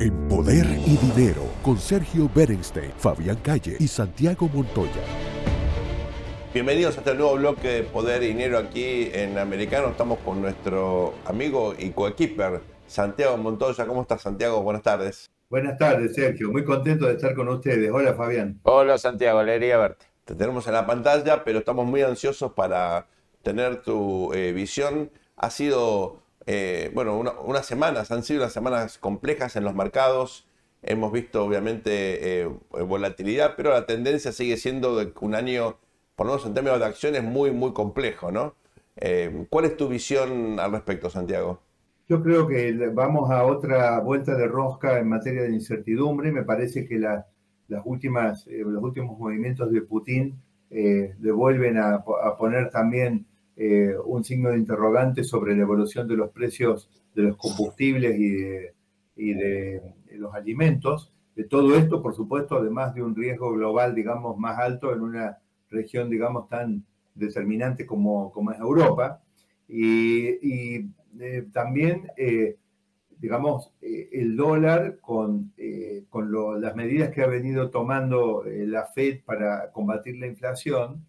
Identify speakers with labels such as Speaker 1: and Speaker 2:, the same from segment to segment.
Speaker 1: En Poder y Dinero, con Sergio Berenstein, Fabián Calle y Santiago Montoya.
Speaker 2: Bienvenidos a este nuevo bloque de Poder y Dinero aquí en Americano. Estamos con nuestro amigo y coequiper Santiago Montoya. ¿Cómo estás, Santiago? Buenas tardes.
Speaker 3: Buenas tardes, Sergio. Muy contento de estar con ustedes. Hola, Fabián.
Speaker 4: Hola, Santiago. Alegría verte.
Speaker 2: Te tenemos en la pantalla, pero estamos muy ansiosos para tener tu eh, visión. Ha sido eh, bueno, unas semanas, han sido unas semanas complejas en los mercados. Hemos visto obviamente eh, volatilidad, pero la tendencia sigue siendo de un año, por lo menos en términos de acciones, muy, muy complejo, ¿no? Eh, ¿Cuál es tu visión al respecto, Santiago?
Speaker 3: Yo creo que vamos a otra vuelta de rosca en materia de incertidumbre. Me parece que las últimas, los últimos movimientos de Putin devuelven a, a poner también eh, un signo de interrogante sobre la evolución de los precios de los combustibles y de, los alimentos. De todo esto, por supuesto, además de un riesgo global, digamos, más alto en una región, digamos, tan determinante como, es Europa. Y, eh, también, eh, digamos, el dólar con las medidas que ha venido tomando la Fed para combatir la inflación,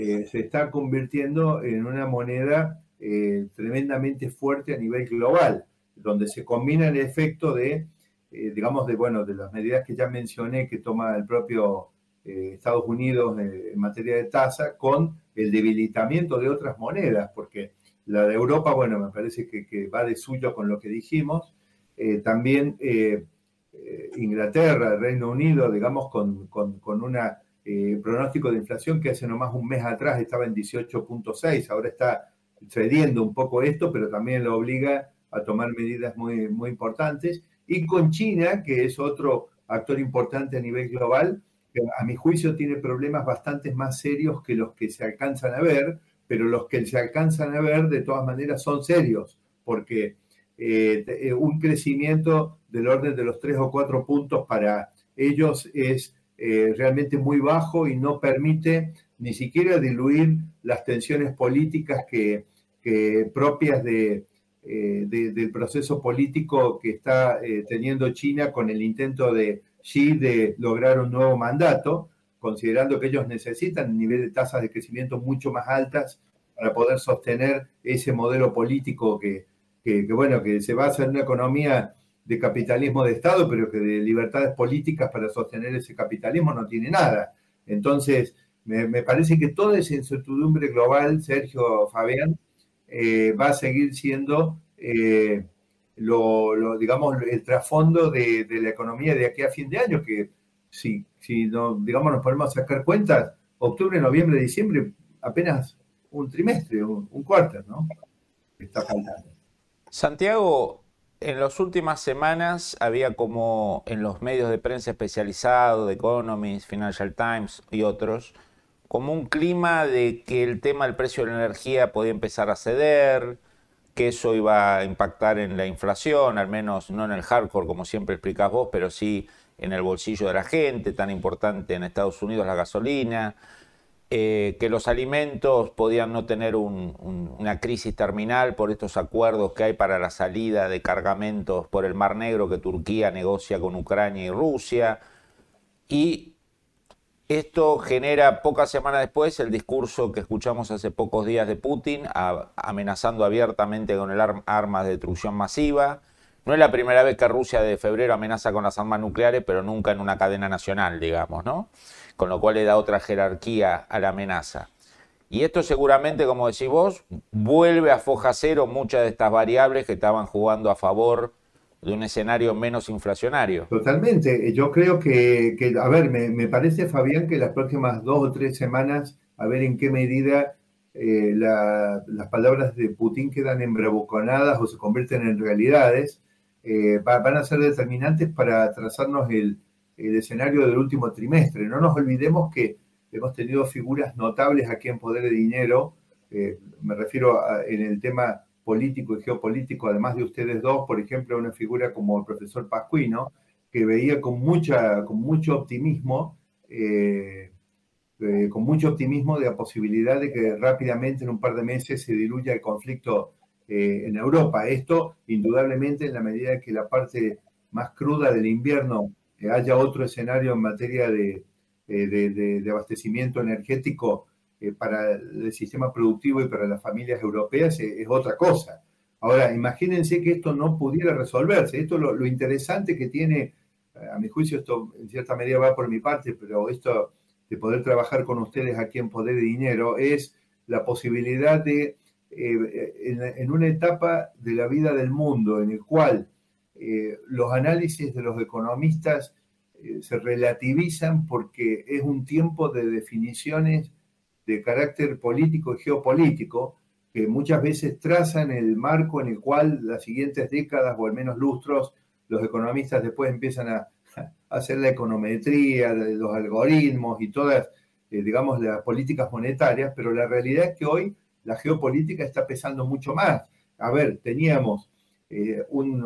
Speaker 3: eh, se está convirtiendo en una moneda eh, tremendamente fuerte a nivel global, donde se combina el efecto de, eh, digamos, de, bueno, de las medidas que ya mencioné que toma el propio Estados Unidos en materia de tasa con el debilitamiento de otras monedas, porque la de Europa, bueno, me parece que, va de suyo con lo que dijimos. también Inglaterra, Reino Unido, digamos, con, con una eh, pronóstico de inflación que hace nomás un mes atrás estaba en 18.6, ahora está cediendo un poco esto, pero también lo obliga a tomar medidas muy, muy importantes. Y con China, que es otro actor importante a nivel global, a mi juicio tiene problemas bastante más serios que los que se alcanzan a ver, pero los que se alcanzan a ver de todas maneras son serios, porque eh, eh, un crecimiento del orden de los tres o cuatro puntos para ellos es eh, realmente muy bajo y no permite ni siquiera diluir las tensiones políticas que, propias de, eh, del proceso político que está eh, teniendo China con el intento de Xi de lograr un nuevo mandato, considerando que ellos necesitan un nivel de tasas de crecimiento mucho más altas para poder sostener ese modelo político que, que bueno, que se basa en una economía de capitalismo de Estado, pero que de libertades políticas para sostener ese capitalismo no tiene nada. Entonces, me, parece que toda esa incertidumbre global, Sergio Fabián, eh, va a seguir siendo eh, lo, digamos, el trasfondo de, la economía de aquí a fin de año, que si, si no, digamos, nos ponemos a sacar cuentas, octubre, noviembre, diciembre, apenas un trimestre, un, un cuarto, ¿no? Está faltando.
Speaker 4: Santiago, en las últimas semanas había como en los medios de prensa especializados, The Economist, Financial Times y otros, como un clima de que el tema del precio de la energía podía empezar a ceder, que eso iba a impactar en la inflación, al menos no en el hardcore como siempre explicás vos, pero sí en el bolsillo de la gente, tan importante en Estados Unidos la gasolina, eh, que los alimentos podían no tener una crisis terminal por estos acuerdos que hay para la salida de cargamentos por el Mar Negro que Turquía negocia con Ucrania y Rusia. Y esto genera pocas semanas después el discurso que escuchamos hace pocos días de Putin amenazando abiertamente con el armas de destrucción masiva. No es la primera vez que Rusia de febrero amenaza con las armas nucleares, pero nunca en una cadena nacional, digamos, ¿no? con lo cual le da otra jerarquía a la amenaza. Y esto seguramente, como decís vos, vuelve a foja cero muchas de estas variables que estaban jugando a favor de un escenario menos inflacionario.
Speaker 3: Totalmente. Yo creo que, a ver, me, parece, Fabián, que las próximas dos o tres semanas, a ver en qué medida eh, las palabras de Putin quedan embravuconadas o se convierten en realidades, eh, van a ser determinantes para trazarnos el, escenario del último trimestre. No nos olvidemos que hemos tenido figuras notables aquí en Poder de Dinero, eh, me refiero en el tema político y geopolítico, además de ustedes dos, por ejemplo, una figura como el profesor Pascuino, que veía con, mucha, mucho optimismo, eh, eh, con mucho optimismo de la posibilidad de que rápidamente en un par de meses se diluya el conflicto en Europa. Esto, indudablemente, en la medida que la parte más cruda del invierno haya otro escenario en materia de, de, abastecimiento energético para el sistema productivo y para las familias europeas es, otra cosa. Ahora, imagínense que esto no pudiera resolverse. Esto lo, lo interesante que tiene, a mi juicio, esto en cierta medida va por mi parte, pero esto de poder trabajar con ustedes aquí en Poder de Dinero es la posibilidad de, eh, en, una etapa de la vida del mundo en el cual eh, los análisis de los economistas eh, se relativizan porque es un tiempo de definiciones de carácter político y geopolítico que muchas veces trazan el marco en el cual las siguientes décadas o al menos lustros los economistas después empiezan a, hacer la econometría, los algoritmos y todas, digamos, las políticas monetarias, pero la realidad es que hoy la geopolítica está pesando mucho más. A ver, teníamos eh, un,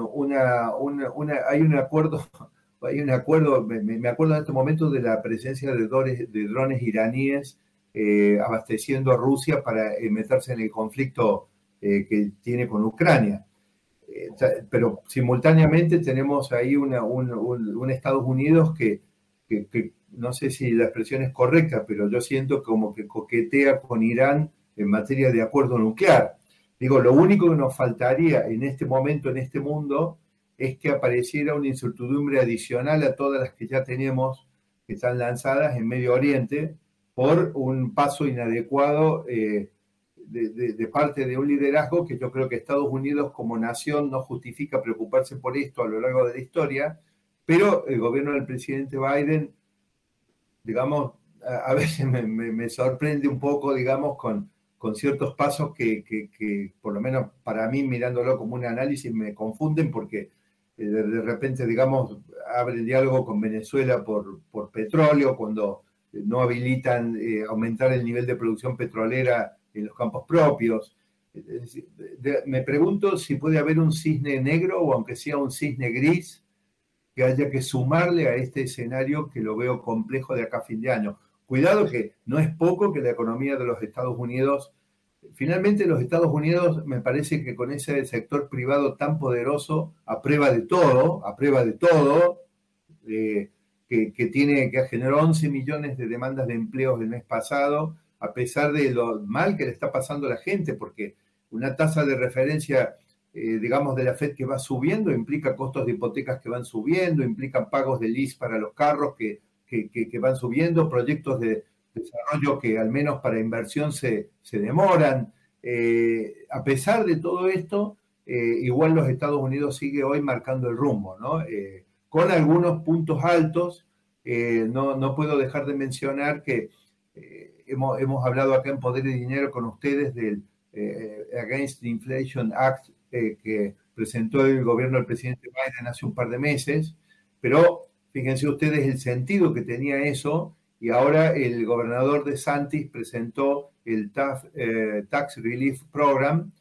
Speaker 3: hay un acuerdo, hay un acuerdo, me, acuerdo en este momento de la presencia de drones, iraníes eh, abasteciendo a Rusia para meterse en el conflicto que tiene con Ucrania. Eh, pero simultáneamente tenemos ahí un, Estados Unidos que, no sé si la expresión es correcta, pero yo siento como que coquetea con Irán en materia de acuerdo nuclear. Digo, lo único que nos faltaría en este momento, en este mundo, es que apareciera una incertidumbre adicional a todas las que ya tenemos, que están lanzadas en Medio Oriente, por un paso inadecuado eh, de, parte de un liderazgo que yo creo que Estados Unidos como nación no justifica preocuparse por esto a lo largo de la historia, pero el gobierno del presidente Biden, digamos, a, veces me, sorprende un poco, digamos, con, con ciertos pasos que, por lo menos para mí, mirándolo como un análisis, me confunden porque eh, de, repente, digamos, abre diálogo con Venezuela por, petróleo, cuando no habilitan eh, aumentar el nivel de producción petrolera en los campos propios. me pregunto si puede haber un cisne negro o aunque sea un cisne gris que haya que sumarle a este escenario que lo veo complejo de acá a fin de año. Cuidado que no es poco que la economía de los Estados Unidos, finalmente los Estados Unidos me parece que con ese sector privado tan poderoso, a prueba de todo, a prueba de todo, eh, que, tiene, que generó 11 millones de demandas de empleos el mes pasado, a pesar de lo mal que le está pasando a la gente, porque una tasa de referencia, eh, digamos, de la FED que va subiendo implica costos de hipotecas que van subiendo, implican pagos de lease para los carros que, que, van subiendo, proyectos de desarrollo que al menos para inversión se, se demoran. Eh, a pesar de todo esto, eh, igual los Estados Unidos sigue hoy marcando el rumbo, ¿no? con algunos puntos altos, no, no, puedo dejar de mencionar que hemos, hablado acá en Poder y Dinero con ustedes del eh, Against the Inflation Act eh, que presentó el gobierno del presidente Biden hace un par de meses, pero fíjense ustedes el sentido que tenía eso y ahora el gobernador de Santis presentó el eh, Tax Relief Program,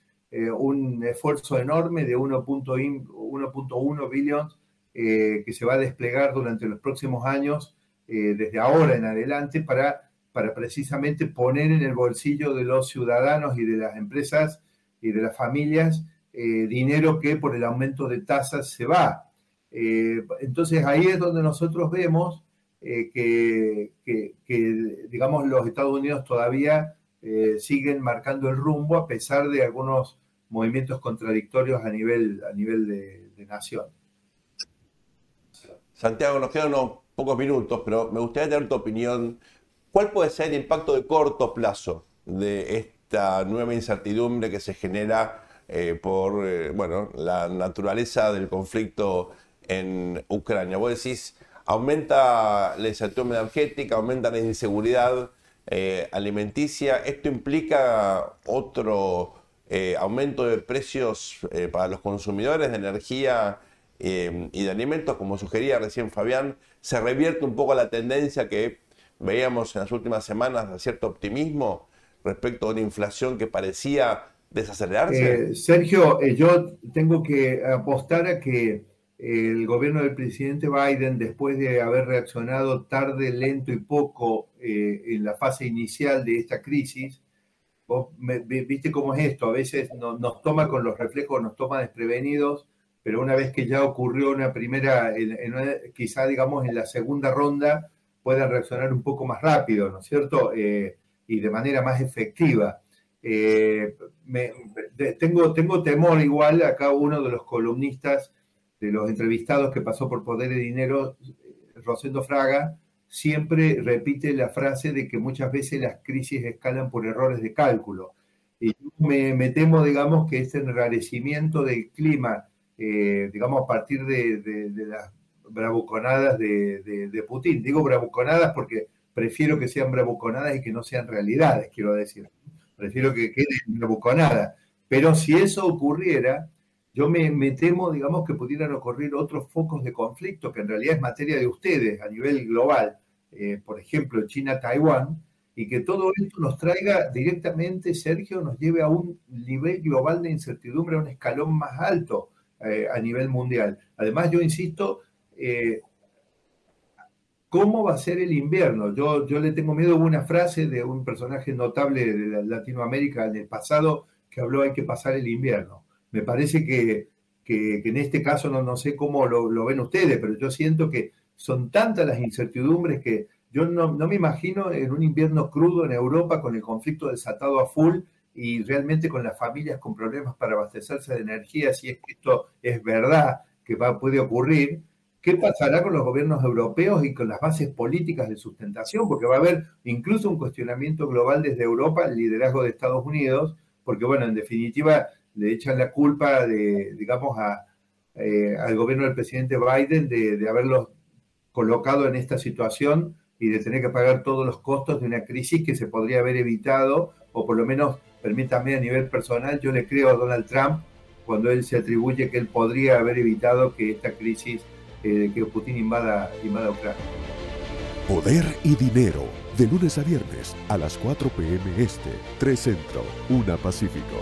Speaker 3: un esfuerzo enorme de 1.1 billones que se va a desplegar durante los próximos años, desde ahora en adelante, para para precisamente poner en el bolsillo de los ciudadanos y de las empresas y de las familias eh, dinero que por el aumento de tasas se va. Eh, entonces ahí es donde nosotros vemos eh, que, digamos, los Estados Unidos todavía siguen marcando el rumbo a pesar de algunos movimientos contradictorios a nivel, a nivel de, nación.
Speaker 2: Santiago, nos quedan unos pocos minutos, pero me gustaría tener tu opinión ¿Cuál puede ser el impacto de corto plazo de esta nueva incertidumbre que se genera eh, por eh, bueno, la naturaleza del conflicto en Ucrania? Vos decís, aumenta la incertidumbre energética, aumenta la inseguridad eh, alimenticia. ¿Esto implica otro aumento de precios para los consumidores de energía y de alimentos? Como sugería recién Fabián, se revierte un poco la tendencia que veíamos en las últimas semanas cierto optimismo respecto a una inflación que parecía desacelerarse?
Speaker 3: Eh, Sergio, eh, yo tengo que apostar a que el gobierno del presidente Biden, después de haber reaccionado tarde, lento y poco eh, en la fase inicial de esta crisis, vos viste cómo es esto, a veces nos toma con los reflejos, nos toma desprevenidos pero una vez que ya ocurrió una primera, quizá digamos en la segunda ronda, puedan reaccionar un poco más rápido, ¿no es cierto? Eh, y de manera más efectiva. Eh, tengo, tengo temor igual, acá uno de los columnistas, de los entrevistados que pasó por Poder y Dinero, Rosendo Fraga, siempre repite la frase de que muchas veces las crisis escalan por errores de cálculo. Y me, temo, digamos, que este enrarecimiento del clima, eh, digamos, a partir de, las bravuconadas de, Putin. Digo bravuconadas porque prefiero que sean bravuconadas y que no sean realidades, quiero decir. Prefiero que queden bravuconadas. Pero si eso ocurriera, yo me, temo, digamos, que pudieran ocurrir otros focos de conflicto, que en realidad es materia de ustedes a nivel global, eh, por ejemplo, China-Taiwán, y que todo esto nos traiga directamente, Sergio, nos lleve a un nivel global de incertidumbre, a un escalón más alto eh, a nivel mundial. Además, yo insisto, eh, ¿cómo va a ser el invierno? Yo, yo le tengo miedo a una frase de un personaje notable de Latinoamérica en el pasado que habló hay que pasar el invierno. Me parece que, en este caso, no, no sé cómo lo, ven ustedes, pero yo siento que son tantas las incertidumbres que yo no, me imagino en un invierno crudo en Europa con el conflicto desatado a full y realmente con las familias con problemas para abastecerse de energía, si es que esto es verdad que va, puede ocurrir, ¿qué pasará con los gobiernos europeos y con las bases políticas de sustentación? Porque va a haber incluso un cuestionamiento global desde Europa, el liderazgo de Estados Unidos, porque bueno, en definitiva le echan la culpa de, digamos, a, eh, al gobierno del presidente Biden de, de haberlos colocado en esta situación y de tener que pagar todos los costos de una crisis que se podría haber evitado, o por lo menos, permítame a nivel personal, yo le creo a Donald Trump cuando él se atribuye que él podría haber evitado que esta crisis, eh, que Putin invada, invada Ucrania.
Speaker 1: Poder y dinero, de lunes a viernes a las 4 p.m. Este, 3 Centro, 1 Pacífico.